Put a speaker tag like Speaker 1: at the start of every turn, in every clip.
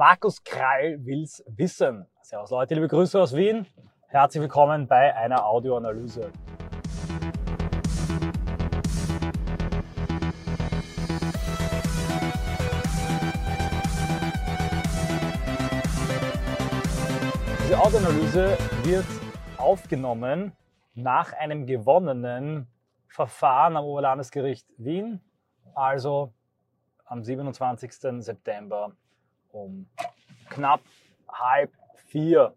Speaker 1: Markus Krall will's wissen. Servus Leute, liebe Grüße aus Wien. Herzlich willkommen bei einer Audioanalyse. Diese Audioanalyse wird aufgenommen nach einem gewonnenen Verfahren am Oberlandesgericht Wien, also am 27. September um knapp halb vier.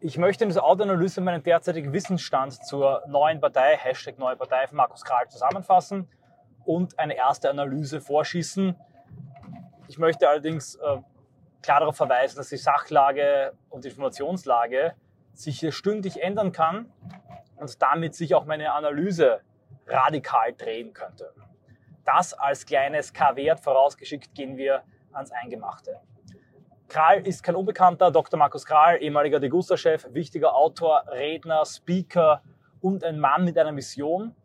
Speaker 1: Ich möchte in dieser Audioanalyse meinen derzeitigen Wissensstand zur neuen Partei, Hashtag neue Partei von Markus Karl zusammenfassen und eine erste Analyse vorschießen. Ich möchte allerdings äh, klar darauf verweisen, dass die Sachlage und die Informationslage sich hier stündlich ändern kann und damit sich auch meine Analyse radikal drehen könnte. Das als kleines K-Wert vorausgeschickt gehen wir ans Eingemachte. Kral ist kein Unbekannter, Dr. Markus Kral, ehemaliger Degusta-Chef, wichtiger Autor, Redner, Speaker und ein Mann mit einer Mission.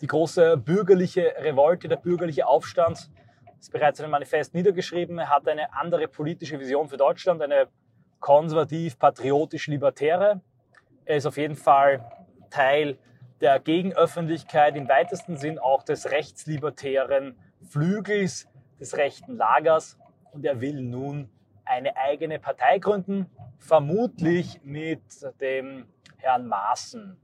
Speaker 1: Die große bürgerliche Revolte, der bürgerliche Aufstand ist bereits in einem Manifest niedergeschrieben. Er hat eine andere politische Vision für Deutschland, eine konservativ-patriotisch-libertäre. Er ist auf jeden Fall Teil der Gegenöffentlichkeit im weitesten Sinn auch des rechtslibertären Flügels des rechten Lagers und er will nun eine eigene Partei gründen, vermutlich mit dem Herrn Maaßen.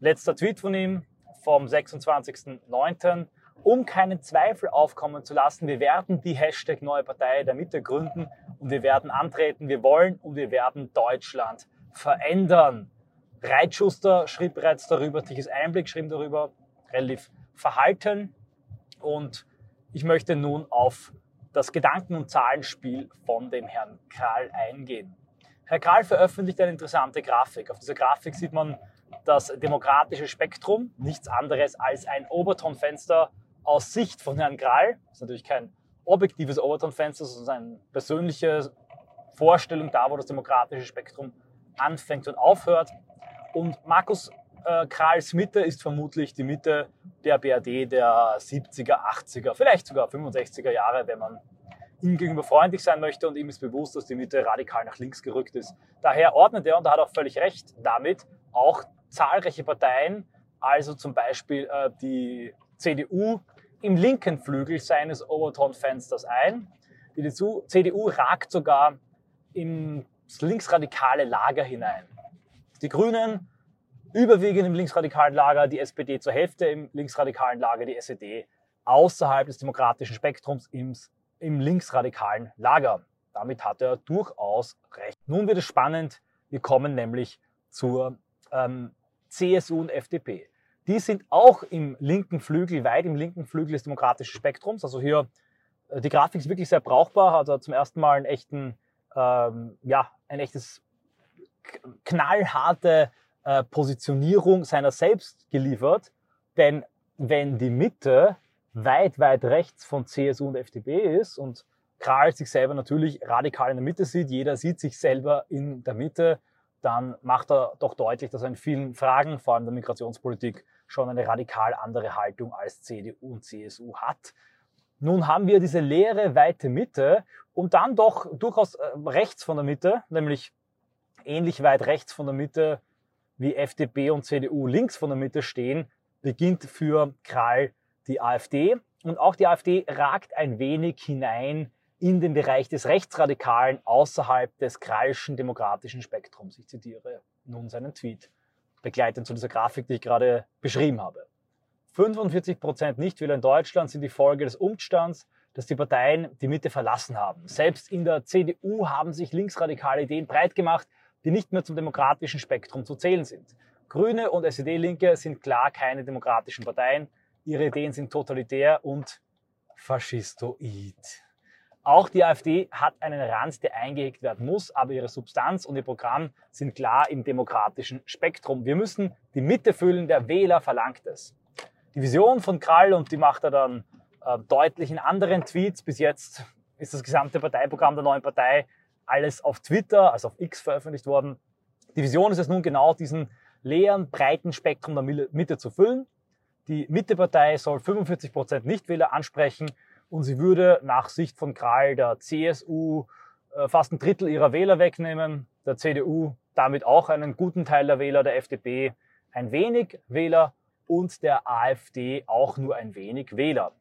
Speaker 1: Letzter Tweet von ihm vom 26.09. Um keinen Zweifel aufkommen zu lassen, wir werden die Hashtag Neue Partei der Mitte gründen und wir werden antreten, wir wollen und wir werden Deutschland verändern. Reitschuster schrieb bereits darüber, Tiches Einblick schrieb darüber, relativ verhalten. Und ich möchte nun auf das Gedanken- und Zahlenspiel von dem Herrn Kral eingehen. Herr Kral veröffentlicht eine interessante Grafik. Auf dieser Grafik sieht man das demokratische Spektrum, nichts anderes als ein Obertonfenster aus Sicht von Herrn Kral. Das ist natürlich kein objektives Overton-Fenster, sondern eine persönliche Vorstellung da, wo das demokratische Spektrum anfängt und aufhört. Und Markus äh, Krahls Mitte ist vermutlich die Mitte der BRD der 70er, 80er, vielleicht sogar 65er Jahre, wenn man ihm gegenüber freundlich sein möchte und ihm ist bewusst, dass die Mitte radikal nach links gerückt ist. Daher ordnet er, und er hat auch völlig recht damit, auch zahlreiche Parteien, also zum Beispiel äh, die CDU im linken Flügel seines Overton-Fensters ein. Die CDU ragt sogar ins linksradikale Lager hinein. Die Grünen überwiegend im linksradikalen Lager, die SPD zur Hälfte im linksradikalen Lager, die SED außerhalb des demokratischen Spektrums im, im linksradikalen Lager. Damit hat er durchaus recht. Nun wird es spannend. Wir kommen nämlich zur ähm, CSU und FDP. Die sind auch im linken Flügel, weit im linken Flügel des demokratischen Spektrums. Also hier, äh, die Grafik ist wirklich sehr brauchbar, hat er zum ersten Mal einen echten, ähm, ja, ein echtes knallharte äh, Positionierung seiner selbst geliefert. Denn wenn die Mitte weit, weit rechts von CSU und FDP ist und Kral sich selber natürlich radikal in der Mitte sieht, jeder sieht sich selber in der Mitte, dann macht er doch deutlich, dass er in vielen Fragen, vor allem der Migrationspolitik, schon eine radikal andere Haltung als CDU und CSU hat. Nun haben wir diese leere, weite Mitte und dann doch durchaus äh, rechts von der Mitte, nämlich ähnlich weit rechts von der Mitte wie FDP und CDU links von der Mitte stehen, beginnt für Krall die AfD. Und auch die AfD ragt ein wenig hinein in den Bereich des Rechtsradikalen außerhalb des Krallschen demokratischen Spektrums. Ich zitiere nun seinen Tweet, begleitend zu dieser Grafik, die ich gerade beschrieben habe. 45 Prozent Nichtwähler in Deutschland sind die Folge des Umstands, dass die Parteien die Mitte verlassen haben. Selbst in der CDU haben sich linksradikale Ideen breit gemacht, die nicht mehr zum demokratischen Spektrum zu zählen sind. Grüne und SED-Linke sind klar keine demokratischen Parteien. Ihre Ideen sind totalitär und faschistoid. Auch die AfD hat einen Rand, der eingehegt werden muss, aber ihre Substanz und ihr Programm sind klar im demokratischen Spektrum. Wir müssen die Mitte füllen, der Wähler verlangt es. Die Vision von Krall, und die macht er dann äh, deutlich in anderen Tweets, bis jetzt ist das gesamte Parteiprogramm der neuen Partei alles auf Twitter, also auf X veröffentlicht worden. Die Vision ist es nun genau, diesen leeren, breiten Spektrum der Mitte zu füllen. Die Mittepartei soll 45 Prozent Nichtwähler ansprechen und sie würde nach Sicht von Kral der CSU, äh, fast ein Drittel ihrer Wähler wegnehmen, der CDU damit auch einen guten Teil der Wähler, der FDP ein wenig Wähler und der AfD auch nur ein wenig Wähler.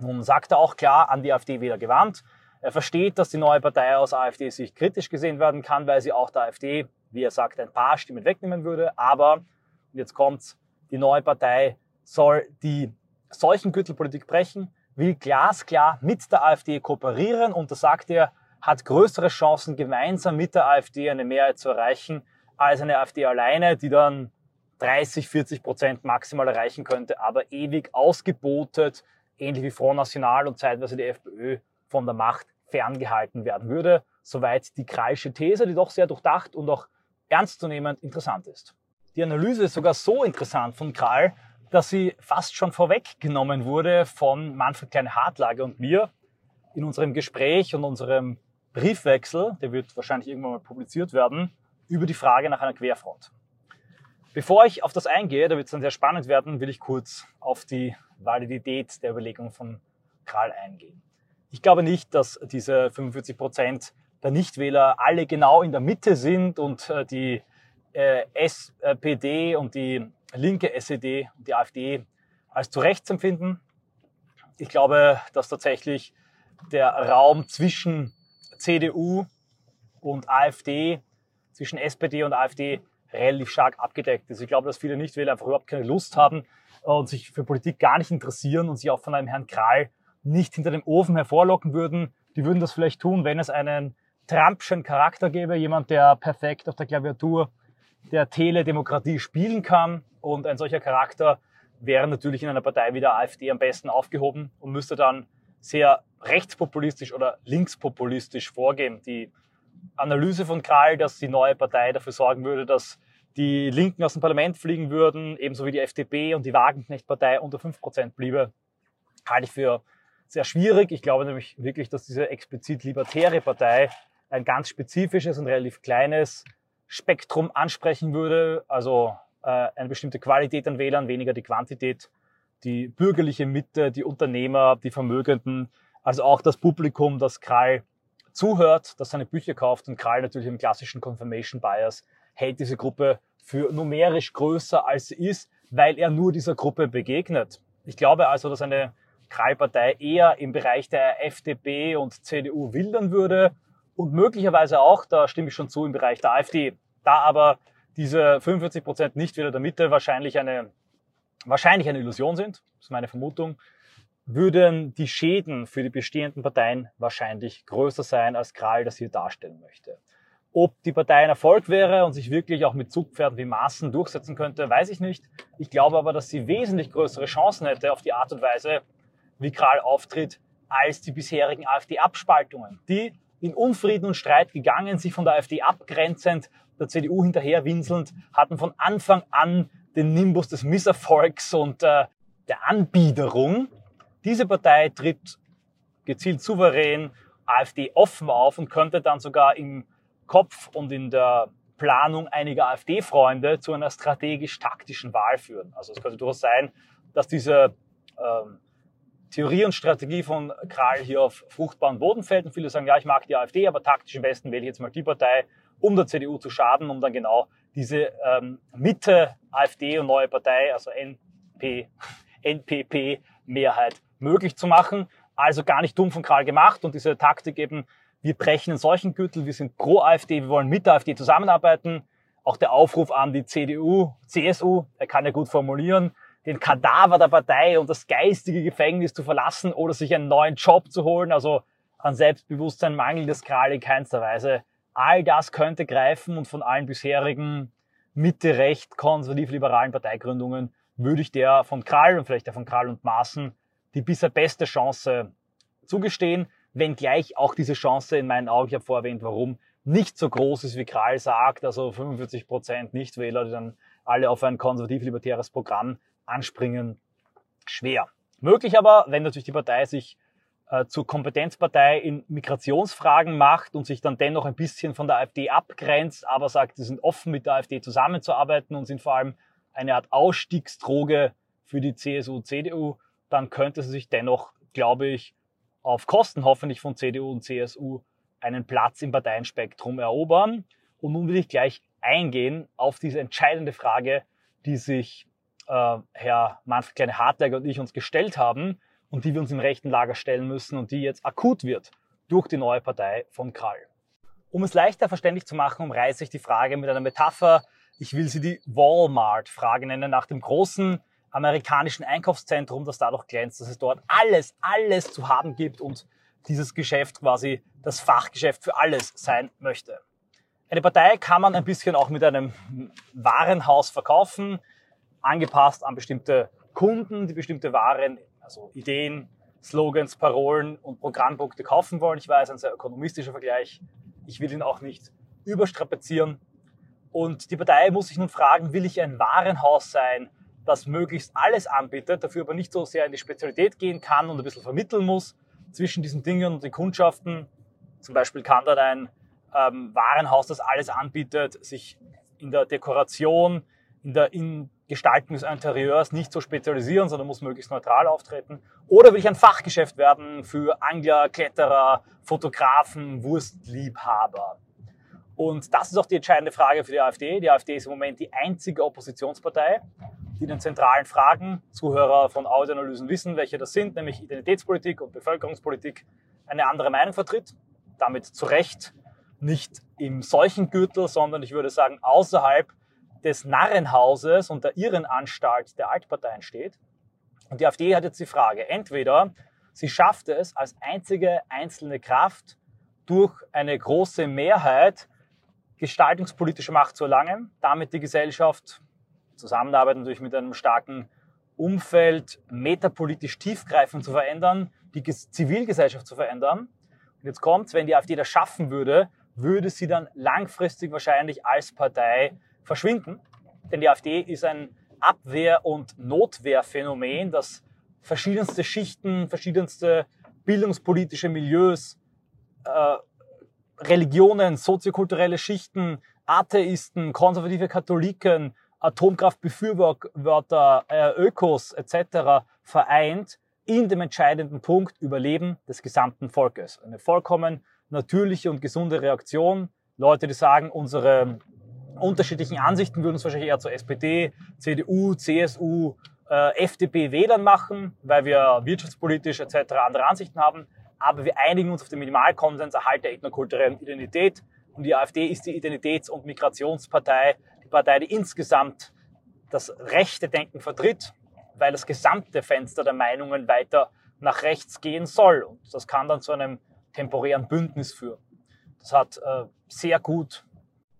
Speaker 1: Nun sagt er auch klar an die AfD-Wähler gewarnt. Er versteht, dass die neue Partei aus AfD-Sicht kritisch gesehen werden kann, weil sie auch der AfD, wie er sagt, ein paar Stimmen wegnehmen würde. Aber, und jetzt kommt's, die neue Partei soll die Seuchengürtelpolitik brechen, will glasklar mit der AfD kooperieren und da sagt er, hat größere Chancen, gemeinsam mit der AfD eine Mehrheit zu erreichen, als eine AfD alleine, die dann 30, 40 Prozent maximal erreichen könnte, aber ewig ausgebotet, ähnlich wie Front National und zeitweise die FPÖ von der Macht ferngehalten werden würde. Soweit die Kreische These, die doch sehr durchdacht und auch ernstzunehmend interessant ist. Die Analyse ist sogar so interessant von Krall, dass sie fast schon vorweggenommen wurde von Manfred Kleine-Hartlage und mir in unserem Gespräch und unserem Briefwechsel, der wird wahrscheinlich irgendwann mal publiziert werden, über die Frage nach einer Querfront. Bevor ich auf das eingehe, da wird es dann sehr spannend werden, will ich kurz auf die Validität der Überlegung von Kral eingehen. Ich glaube nicht, dass diese 45 Prozent der Nichtwähler alle genau in der Mitte sind und äh, die äh, SPD und die linke SED und die AfD als zu rechts empfinden. Ich glaube, dass tatsächlich der Raum zwischen CDU und AfD, zwischen SPD und AfD relativ stark abgedeckt ist. Ich glaube, dass viele Nichtwähler einfach überhaupt keine Lust haben und sich für Politik gar nicht interessieren und sich auch von einem Herrn Kral nicht hinter dem Ofen hervorlocken würden. Die würden das vielleicht tun, wenn es einen Trumpschen Charakter gäbe, jemand, der perfekt auf der Klaviatur der Teledemokratie spielen kann. Und ein solcher Charakter wäre natürlich in einer Partei wie der AfD am besten aufgehoben und müsste dann sehr rechtspopulistisch oder linkspopulistisch vorgehen. Die Analyse von Kral, dass die neue Partei dafür sorgen würde, dass die Linken aus dem Parlament fliegen würden, ebenso wie die FDP und die Wagenknecht-Partei unter 5% bliebe, halte ich für sehr schwierig. Ich glaube nämlich wirklich, dass diese explizit libertäre Partei ein ganz spezifisches und relativ kleines Spektrum ansprechen würde, also äh, eine bestimmte Qualität an Wählern, weniger die Quantität, die bürgerliche Mitte, die Unternehmer, die Vermögenden, also auch das Publikum, das Krall zuhört, das seine Bücher kauft und Krall natürlich im klassischen Confirmation Bias hält diese Gruppe für numerisch größer als sie ist, weil er nur dieser Gruppe begegnet. Ich glaube also, dass eine Krall-Partei eher im Bereich der FDP und CDU wildern würde und möglicherweise auch, da stimme ich schon zu, im Bereich der AfD. Da aber diese 45 Prozent nicht wieder der Mitte wahrscheinlich eine, wahrscheinlich eine Illusion sind, ist meine Vermutung, würden die Schäden für die bestehenden Parteien wahrscheinlich größer sein, als Kral das hier darstellen möchte. Ob die Partei ein Erfolg wäre und sich wirklich auch mit Zugpferden wie Maßen durchsetzen könnte, weiß ich nicht. Ich glaube aber, dass sie wesentlich größere Chancen hätte auf die Art und Weise, wie Kral auftritt, als die bisherigen AfD-Abspaltungen, die in Unfrieden und Streit gegangen, sich von der AfD abgrenzend, der CDU hinterherwinselnd, hatten von Anfang an den Nimbus des Misserfolgs und äh, der Anbiederung. Diese Partei tritt gezielt souverän AfD offen auf und könnte dann sogar im Kopf und in der Planung einiger AfD-Freunde zu einer strategisch-taktischen Wahl führen. Also es könnte durchaus sein, dass diese ähm, Theorie und Strategie von Kral hier auf fruchtbaren Boden fällt und viele sagen, ja, ich mag die AfD, aber taktisch im Westen wähle ich jetzt mal die Partei, um der CDU zu schaden, um dann genau diese ähm, Mitte AfD und neue Partei, also NP, NPP-Mehrheit möglich zu machen. Also gar nicht dumm von Kral gemacht und diese Taktik eben, wir brechen einen solchen Gürtel, wir sind pro AfD, wir wollen mit der AfD zusammenarbeiten. Auch der Aufruf an die CDU, CSU, er kann ja gut formulieren, den Kadaver der Partei und das geistige Gefängnis zu verlassen oder sich einen neuen Job zu holen. Also an Selbstbewusstsein mangelt es Kral in keinster Weise. All das könnte greifen und von allen bisherigen Mitte-Recht konservativ-liberalen Parteigründungen würde ich der von Kral und vielleicht der von Kral und Maaßen die bisher beste Chance zugestehen, wenngleich auch diese Chance in meinen Augen, ich habe vorher warum, nicht so groß ist, wie Kral sagt, also 45 Prozent Nichtwähler, die dann alle auf ein konservativ-libertäres Programm anspringen, schwer. Möglich aber, wenn natürlich die Partei sich äh, zur Kompetenzpartei in Migrationsfragen macht und sich dann dennoch ein bisschen von der AfD abgrenzt, aber sagt, sie sind offen mit der AfD zusammenzuarbeiten und sind vor allem eine Art Ausstiegsdroge für die CSU, CDU, dann könnte sie sich dennoch, glaube ich, auf Kosten hoffentlich von CDU und CSU einen Platz im Parteienspektrum erobern. Und nun will ich gleich eingehen auf diese entscheidende Frage, die sich äh, Herr Manfred Kleine-Hartleger und ich uns gestellt haben und die wir uns im rechten Lager stellen müssen und die jetzt akut wird durch die neue Partei von Krall. Um es leichter verständlich zu machen, umreiße ich die Frage mit einer Metapher. Ich will sie die Walmart-Frage nennen, nach dem großen amerikanischen Einkaufszentrum, das dadurch glänzt, dass es dort alles, alles zu haben gibt und dieses Geschäft quasi das Fachgeschäft für alles sein möchte. Eine Partei kann man ein bisschen auch mit einem Warenhaus verkaufen, angepasst an bestimmte Kunden, die bestimmte Waren, also Ideen, Slogans, Parolen und Programmpunkte kaufen wollen. Ich weiß, ein sehr ökonomistischer Vergleich. Ich will ihn auch nicht überstrapazieren. Und die Partei muss sich nun fragen, will ich ein Warenhaus sein, das möglichst alles anbietet, dafür aber nicht so sehr in die Spezialität gehen kann und ein bisschen vermitteln muss zwischen diesen Dingen und den Kundschaften. Zum Beispiel kann dann ein ähm, Warenhaus, das alles anbietet, sich in der Dekoration, in der in Gestaltung des Interieurs nicht so spezialisieren, sondern muss möglichst neutral auftreten. Oder will ich ein Fachgeschäft werden für Angler, Kletterer, Fotografen, Wurstliebhaber? Und das ist auch die entscheidende Frage für die AfD. Die AfD ist im Moment die einzige Oppositionspartei, die den zentralen Fragen, Zuhörer von Audioanalysen wissen, welche das sind, nämlich Identitätspolitik und Bevölkerungspolitik, eine andere Meinung vertritt. Damit zu Recht nicht im solchen Gürtel, sondern ich würde sagen außerhalb des Narrenhauses und der Irrenanstalt der Altparteien steht. Und die AfD hat jetzt die Frage, entweder sie schafft es als einzige einzelne Kraft durch eine große Mehrheit gestaltungspolitische Macht zu erlangen, damit die Gesellschaft, Zusammenarbeit natürlich mit einem starken Umfeld, metapolitisch tiefgreifend zu verändern, die Zivilgesellschaft zu verändern. Und jetzt kommt's, wenn die AfD das schaffen würde, würde sie dann langfristig wahrscheinlich als Partei verschwinden. Denn die AfD ist ein Abwehr- und Notwehrphänomen, das verschiedenste Schichten, verschiedenste bildungspolitische Milieus, äh, Religionen, soziokulturelle Schichten, Atheisten, konservative Katholiken, Atomkraftbefürworter, äh, Ökos etc. vereint in dem entscheidenden Punkt Überleben des gesamten Volkes. Eine vollkommen natürliche und gesunde Reaktion. Leute, die sagen, unsere unterschiedlichen Ansichten würden uns wahrscheinlich eher zur SPD, CDU, CSU, äh, FDP wählern machen, weil wir wirtschaftspolitisch etc. andere Ansichten haben. Aber wir einigen uns auf den Minimalkonsens Erhalt der ethnokulturellen Identität. Und die AfD ist die Identitäts- und Migrationspartei, die Partei, die insgesamt das rechte Denken vertritt, weil das gesamte Fenster der Meinungen weiter nach rechts gehen soll. Und das kann dann zu einem temporären Bündnis führen. Das hat äh, sehr gut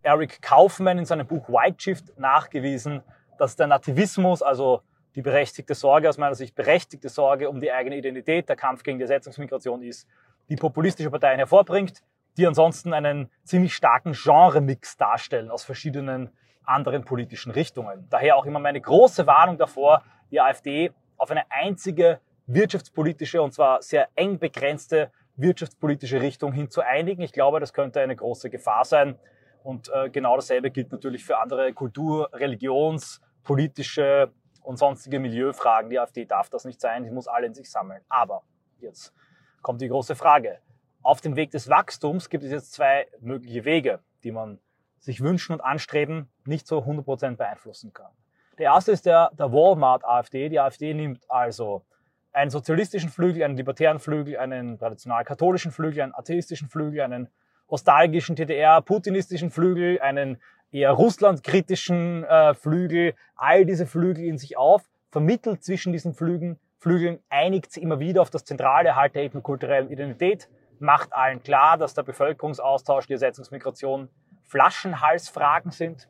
Speaker 1: Eric Kaufmann in seinem Buch White Shift nachgewiesen, dass der Nativismus, also die berechtigte Sorge, aus meiner Sicht berechtigte Sorge um die eigene Identität, der Kampf gegen die Ersetzungsmigration ist, die populistische Parteien hervorbringt, die ansonsten einen ziemlich starken Genremix darstellen aus verschiedenen anderen politischen Richtungen. Daher auch immer meine große Warnung davor, die AfD auf eine einzige wirtschaftspolitische und zwar sehr eng begrenzte wirtschaftspolitische Richtung hin zu einigen. Ich glaube, das könnte eine große Gefahr sein. Und äh, genau dasselbe gilt natürlich für andere Kultur-, Religions-, politische und sonstige Milieufragen. Die AfD darf das nicht sein, sie muss alle in sich sammeln. Aber jetzt kommt die große Frage. Auf dem Weg des Wachstums gibt es jetzt zwei mögliche Wege, die man sich wünschen und anstreben nicht so 100% beeinflussen kann. Der erste ist der, der Walmart-AfD. Die AfD nimmt also einen sozialistischen Flügel, einen libertären Flügel, einen traditional katholischen Flügel, einen atheistischen Flügel, einen nostalgischen DDR-putinistischen Flügel, einen eher russlandkritischen äh, Flügel, all diese Flügel in sich auf, vermittelt zwischen diesen Flügeln, Flügeln einigt sie immer wieder auf das zentrale Halt der ethnokulturellen Identität, macht allen klar, dass der Bevölkerungsaustausch, die Ersetzungsmigration Flaschenhalsfragen sind,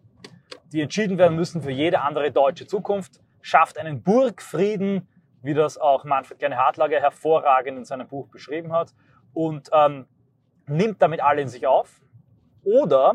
Speaker 1: die entschieden werden müssen für jede andere deutsche Zukunft, schafft einen Burgfrieden, wie das auch Manfred Kleine-Hartlager hervorragend in seinem Buch beschrieben hat, und ähm, nimmt damit alle in sich auf. Oder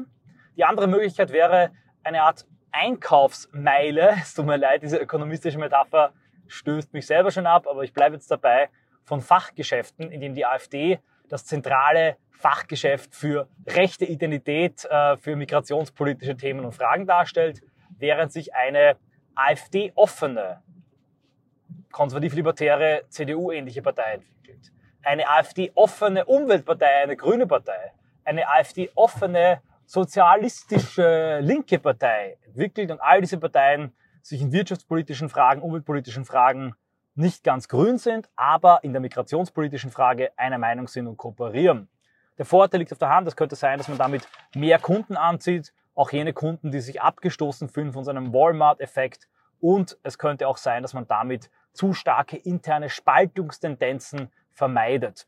Speaker 1: die andere Möglichkeit wäre eine Art Einkaufsmeile. Es tut mir leid, diese ökonomistische Metapher stößt mich selber schon ab, aber ich bleibe jetzt dabei, von Fachgeschäften, in denen die AfD das zentrale Fachgeschäft für rechte Identität, äh, für migrationspolitische Themen und Fragen darstellt, während sich eine AfD-offene, konservativ-libertäre, CDU-ähnliche Partei entwickelt eine AfD-offene Umweltpartei, eine grüne Partei, eine AfD-offene, sozialistische, linke Partei entwickelt und all diese Parteien sich in wirtschaftspolitischen Fragen, umweltpolitischen Fragen nicht ganz grün sind, aber in der migrationspolitischen Frage einer Meinung sind und kooperieren. Der Vorteil liegt auf der Hand, es könnte sein, dass man damit mehr Kunden anzieht, auch jene Kunden, die sich abgestoßen fühlen von so einem Walmart-Effekt. Und es könnte auch sein, dass man damit zu starke interne Spaltungstendenzen vermeidet.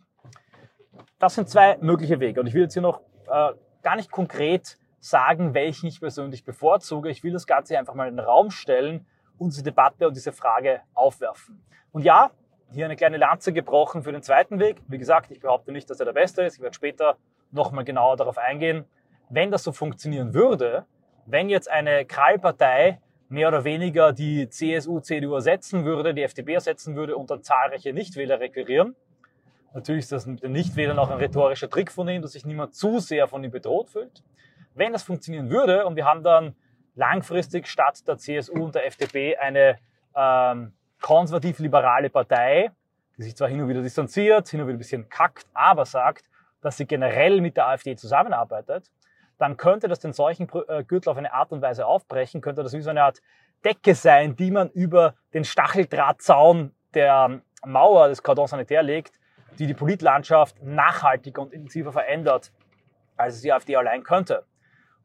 Speaker 1: Das sind zwei mögliche Wege. Und ich will jetzt hier noch äh, gar nicht konkret sagen, welchen ich persönlich bevorzuge. Ich will das Ganze einfach mal in den Raum stellen und diese Debatte und diese Frage aufwerfen. Und ja, hier eine kleine Lanze gebrochen für den zweiten Weg. Wie gesagt, ich behaupte nicht, dass er der beste ist. Ich werde später nochmal genauer darauf eingehen. Wenn das so funktionieren würde, wenn jetzt eine Krallpartei mehr oder weniger die CSU, CDU ersetzen würde, die FDP ersetzen würde und dann zahlreiche Nichtwähler requirieren, natürlich ist das mit den Nichtwählern auch ein rhetorischer Trick von ihm, dass sich niemand zu sehr von ihm bedroht fühlt. Wenn das funktionieren würde und wir haben dann langfristig statt der CSU und der FDP eine ähm, konservativ-liberale Partei, die sich zwar hin und wieder distanziert, hin und wieder ein bisschen kackt, aber sagt, dass sie generell mit der AfD zusammenarbeitet, dann könnte das den solchen äh, Gürtel auf eine Art und Weise aufbrechen, könnte das wie so eine Art Decke sein, die man über den Stacheldrahtzaun der Mauer des Cordon Sanitaire legt, die die Politlandschaft nachhaltiger und intensiver verändert, als es die AfD allein könnte.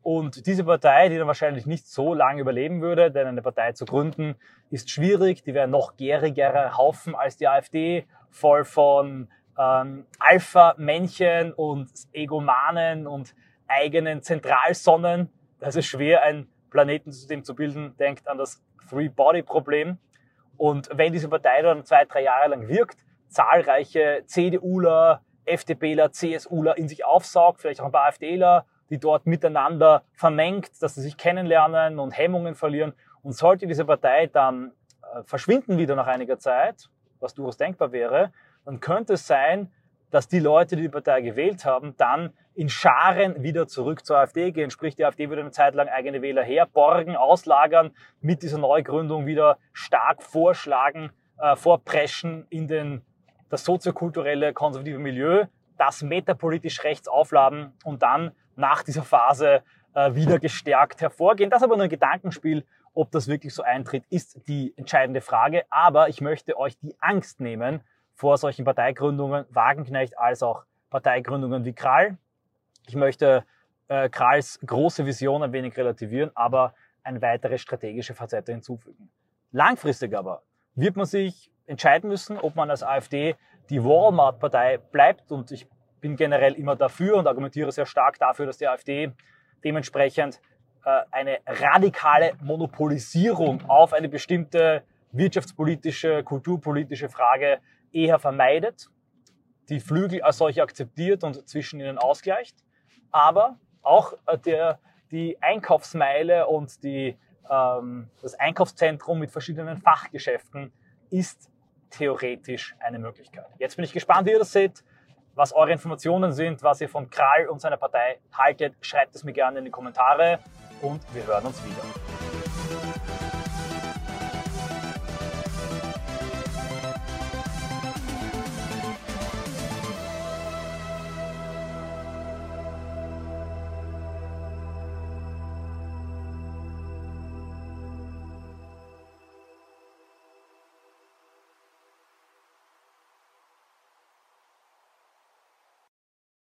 Speaker 1: Und diese Partei, die dann wahrscheinlich nicht so lange überleben würde, denn eine Partei zu gründen ist schwierig, die wäre noch gärigerer Haufen als die AfD, voll von ähm, Alpha-Männchen und Egomanen und eigenen Zentralsonnen. Das ist schwer, ein Planetensystem zu bilden. Denkt an das Three-Body-Problem. Und wenn diese Partei dann zwei, drei Jahre lang wirkt, zahlreiche CDUler, FDPler, CSUler in sich aufsaugt, vielleicht auch ein paar AfDler, die dort miteinander vermengt, dass sie sich kennenlernen und Hemmungen verlieren. Und sollte diese Partei dann äh, verschwinden wieder nach einiger Zeit, was durchaus denkbar wäre, dann könnte es sein, dass die Leute, die die Partei gewählt haben, dann in Scharen wieder zurück zur AfD gehen. Sprich, die AfD würde eine Zeit lang eigene Wähler herborgen, auslagern, mit dieser Neugründung wieder stark vorschlagen, äh, vorpreschen in den, das soziokulturelle konservative Milieu, das metapolitisch rechts aufladen und dann nach dieser Phase äh, wieder gestärkt hervorgehen. Das ist aber nur ein Gedankenspiel. Ob das wirklich so eintritt, ist die entscheidende Frage. Aber ich möchte euch die Angst nehmen vor solchen Parteigründungen, Wagenknecht als auch Parteigründungen wie Krall. Ich möchte äh, Kralls große Vision ein wenig relativieren, aber eine weitere strategische Facette hinzufügen. Langfristig aber wird man sich entscheiden müssen, ob man als AfD die Walmart-Partei bleibt. Und ich bin generell immer dafür und argumentiere sehr stark dafür, dass die AfD dementsprechend äh, eine radikale Monopolisierung auf eine bestimmte wirtschaftspolitische, kulturpolitische Frage eher vermeidet, die Flügel als solche akzeptiert und zwischen ihnen ausgleicht, aber auch äh, der, die Einkaufsmeile und die, ähm, das Einkaufszentrum mit verschiedenen Fachgeschäften ist theoretisch eine Möglichkeit. Jetzt bin ich gespannt, wie ihr das seht was eure Informationen sind, was ihr von Krall und seiner Partei haltet, schreibt es mir gerne in die Kommentare und wir hören uns wieder.